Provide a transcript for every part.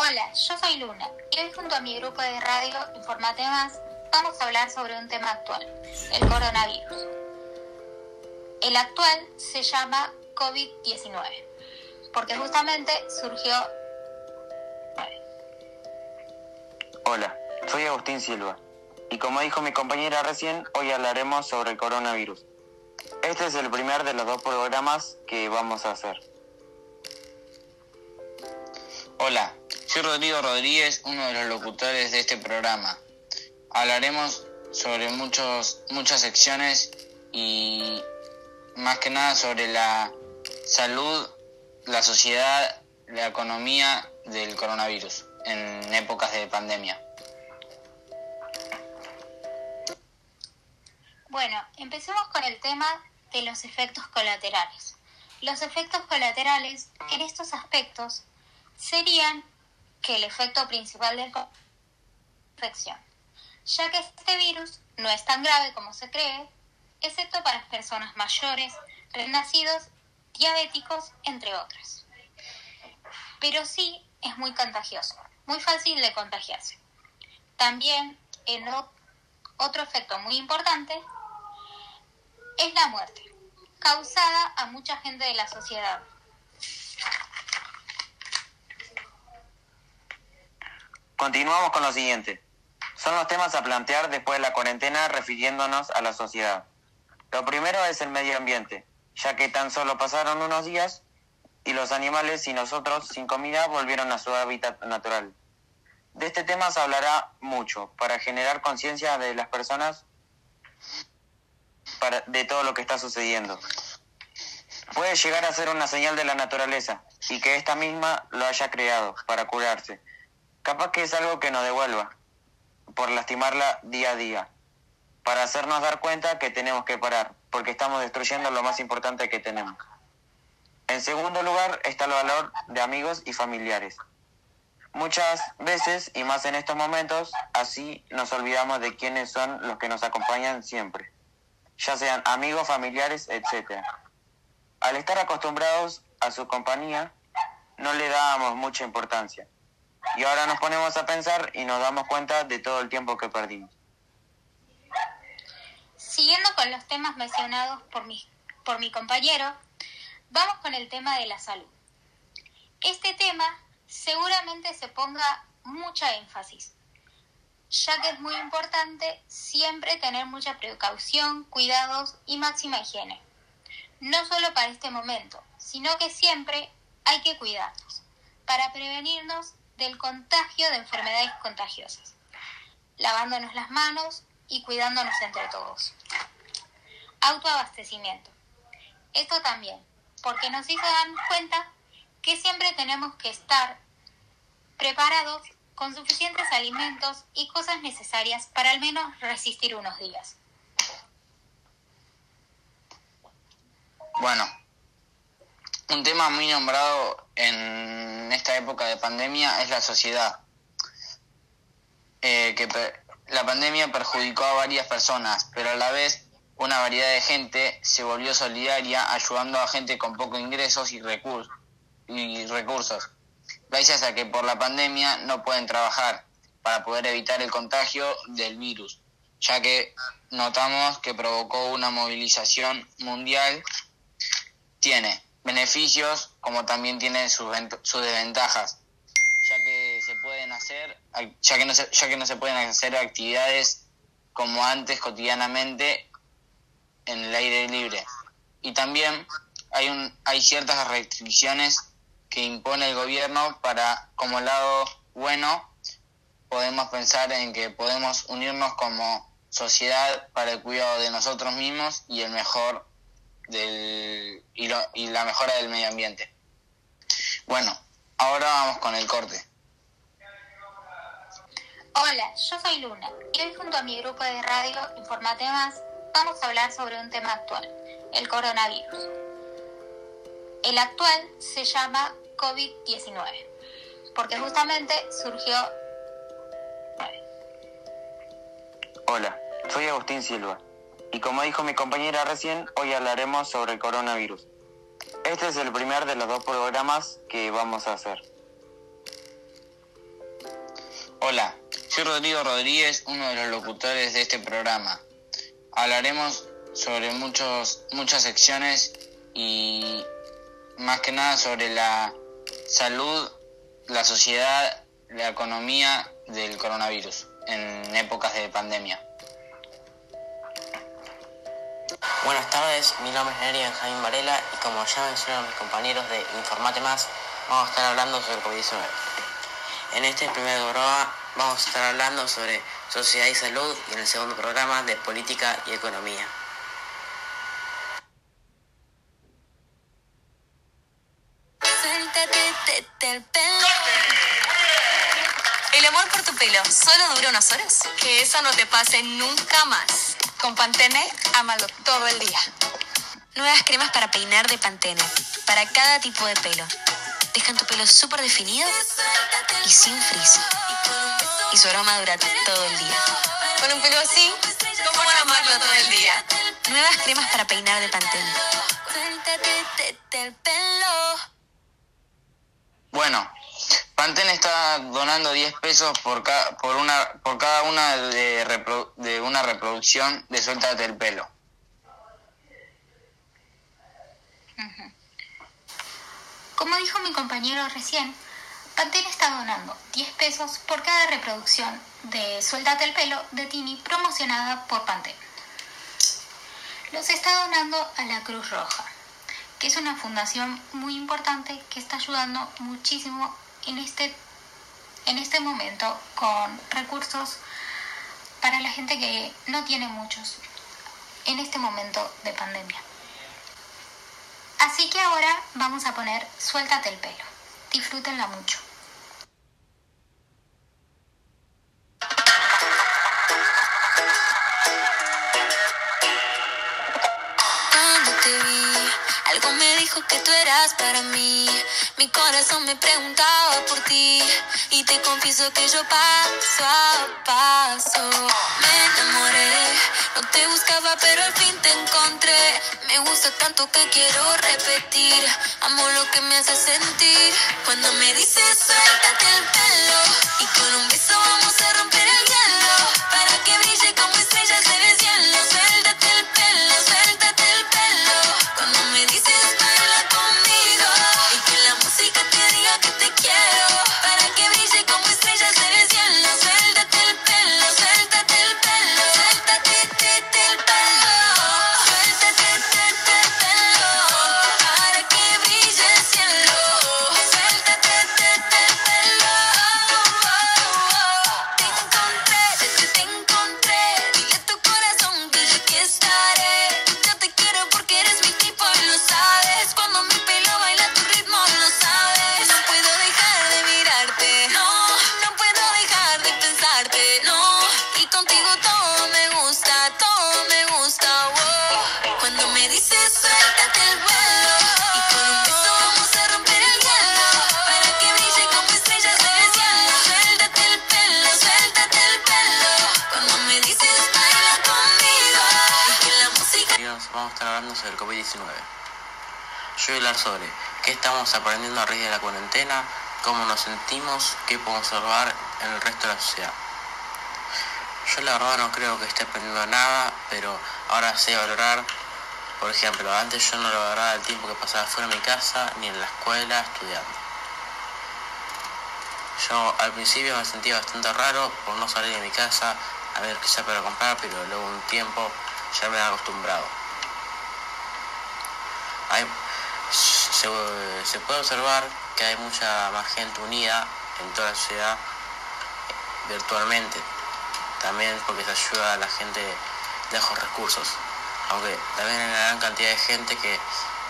Hola, yo soy Luna y hoy junto a mi grupo de radio Informatemas vamos a hablar sobre un tema actual, el coronavirus. El actual se llama COVID-19 porque justamente surgió... Hola, soy Agustín Silva y como dijo mi compañera recién, hoy hablaremos sobre el coronavirus. Este es el primer de los dos programas que vamos a hacer. Hola, soy Rodrigo Rodríguez, uno de los locutores de este programa. Hablaremos sobre muchos, muchas secciones y más que nada sobre la salud, la sociedad, la economía del coronavirus en épocas de pandemia. Bueno, empecemos con el tema de los efectos colaterales. Los efectos colaterales en estos aspectos serían que el efecto principal de la infección, ya que este virus no es tan grave como se cree, excepto para personas mayores, renacidos, diabéticos, entre otras. Pero sí es muy contagioso, muy fácil de contagiarse. También, en otro efecto muy importante, es la muerte, causada a mucha gente de la sociedad. Continuamos con lo siguiente. Son los temas a plantear después de la cuarentena refiriéndonos a la sociedad. Lo primero es el medio ambiente, ya que tan solo pasaron unos días y los animales y nosotros sin comida volvieron a su hábitat natural. De este tema se hablará mucho para generar conciencia de las personas de todo lo que está sucediendo. Puede llegar a ser una señal de la naturaleza y que esta misma lo haya creado para curarse. Capaz que es algo que nos devuelva por lastimarla día a día, para hacernos dar cuenta que tenemos que parar, porque estamos destruyendo lo más importante que tenemos. En segundo lugar está el valor de amigos y familiares. Muchas veces, y más en estos momentos, así nos olvidamos de quiénes son los que nos acompañan siempre ya sean amigos, familiares, etc. Al estar acostumbrados a su compañía, no le dábamos mucha importancia. Y ahora nos ponemos a pensar y nos damos cuenta de todo el tiempo que perdimos. Siguiendo con los temas mencionados por mi, por mi compañero, vamos con el tema de la salud. Este tema seguramente se ponga mucha énfasis, ya que es muy importante siempre tener mucha precaución, cuidados y máxima higiene. No solo para este momento, sino que siempre hay que cuidarnos para prevenirnos del contagio de enfermedades contagiosas, lavándonos las manos y cuidándonos entre todos. Autoabastecimiento. Esto también, porque nos hizo dar cuenta que siempre tenemos que estar preparados con suficientes alimentos y cosas necesarias para al menos resistir unos días. Bueno, un tema muy nombrado en esta época de pandemia es la sociedad. Eh, que la pandemia perjudicó a varias personas, pero a la vez una variedad de gente se volvió solidaria ayudando a gente con pocos ingresos y, recursos y recursos gracias a que por la pandemia no pueden trabajar para poder evitar el contagio del virus, ya que notamos que provocó una movilización mundial, tiene beneficios como también tiene sus, desventajas, ya que se pueden hacer, ya que, no se, ya que no se pueden hacer actividades como antes cotidianamente en el aire libre. Y también hay, un, hay ciertas restricciones que impone el gobierno para, como lado bueno, podemos pensar en que podemos unirnos como sociedad para el cuidado de nosotros mismos y el mejor del y, y la mejora del medio ambiente. Bueno, ahora vamos con el corte. Hola, yo soy Luna y hoy junto a mi grupo de radio Informatemas vamos a hablar sobre un tema actual, el coronavirus. El actual se llama COVID-19, porque justamente surgió... Hola, soy Agustín Silva, y como dijo mi compañera recién, hoy hablaremos sobre el coronavirus. Este es el primer de los dos programas que vamos a hacer. Hola, soy Rodrigo Rodríguez, uno de los locutores de este programa. Hablaremos sobre muchos, muchas secciones y más que nada sobre la salud, la sociedad, la economía del coronavirus en épocas de pandemia. Buenas tardes, mi nombre es Nery Benjamín Varela y como ya mencionaron mis compañeros de Informate Más, vamos a estar hablando sobre el COVID-19. En este primer programa vamos a estar hablando sobre sociedad y salud y en el segundo programa de política y economía. ¿El amor por tu pelo solo dura unas horas? Que eso no te pase nunca más. Con Pantene, ámalo todo el día. Nuevas cremas para peinar de Pantene. Para cada tipo de pelo. Dejan tu pelo súper definido y sin frizz. Y su aroma dura todo el día. Con un pelo así, ¿cómo amarlo todo el día? Nuevas cremas para peinar de Pantene. Donando 10 pesos por, ca- por, una, por cada una de, de una reproducción de Suéltate el pelo. Como dijo mi compañero recién, Pantene está donando 10 pesos por cada reproducción de Suéltate el pelo de Tini promocionada por Pantene. Los está donando a la Cruz Roja, que es una fundación muy importante que está ayudando muchísimo en este, en este momento con recursos para la gente que no tiene muchos en este momento de pandemia. Así que ahora vamos a poner Suéltate el pelo. Disfrútenla mucho. Cuando te vi, algo me dijo que tú eras para mí. Mi corazón me preguntaba por ti. Y te confieso que yo paso a paso me enamoré. No te buscaba, pero al fin te encontré. Me gusta tanto que quiero repetir. Amo lo que me hace sentir. Cuando me dices suéltate el pelo. Y con un beso vamos a romper el vamos a estar hablando sobre el COVID-19. Yo voy a hablar sobre qué estamos aprendiendo a raíz de la cuarentena, cómo nos sentimos, qué podemos observar en el resto de la sociedad. Yo la verdad no creo que esté aprendiendo nada, pero ahora sé valorar, por ejemplo, antes yo no valoraba el tiempo que pasaba fuera de mi casa ni en la escuela estudiando. Yo al principio me sentía bastante raro por no salir de mi casa a ver sea para comprar, pero luego un tiempo ya me he acostumbrado. Se, puede observar que hay mucha más gente unida en toda la sociedad eh, virtualmente. También porque se ayuda a la gente de bajos recursos. Aunque también hay una gran cantidad de gente que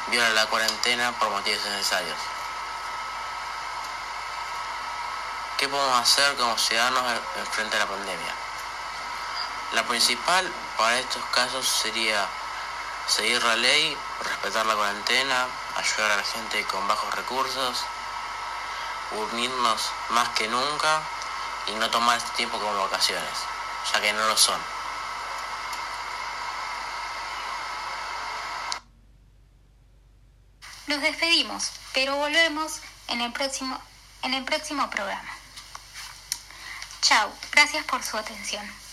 viola la cuarentena por motivos necesarios. ¿Qué podemos hacer como ciudadanos en- en frente a la pandemia? La principal para estos casos sería seguir la ley, respetar la cuarentena, ayudar a la gente con bajos recursos, unirnos más que nunca y no tomar este tiempo como vacaciones, ya que no lo son. Nos despedimos, pero volvemos en el próximo, en el próximo programa. Chao, gracias por su atención.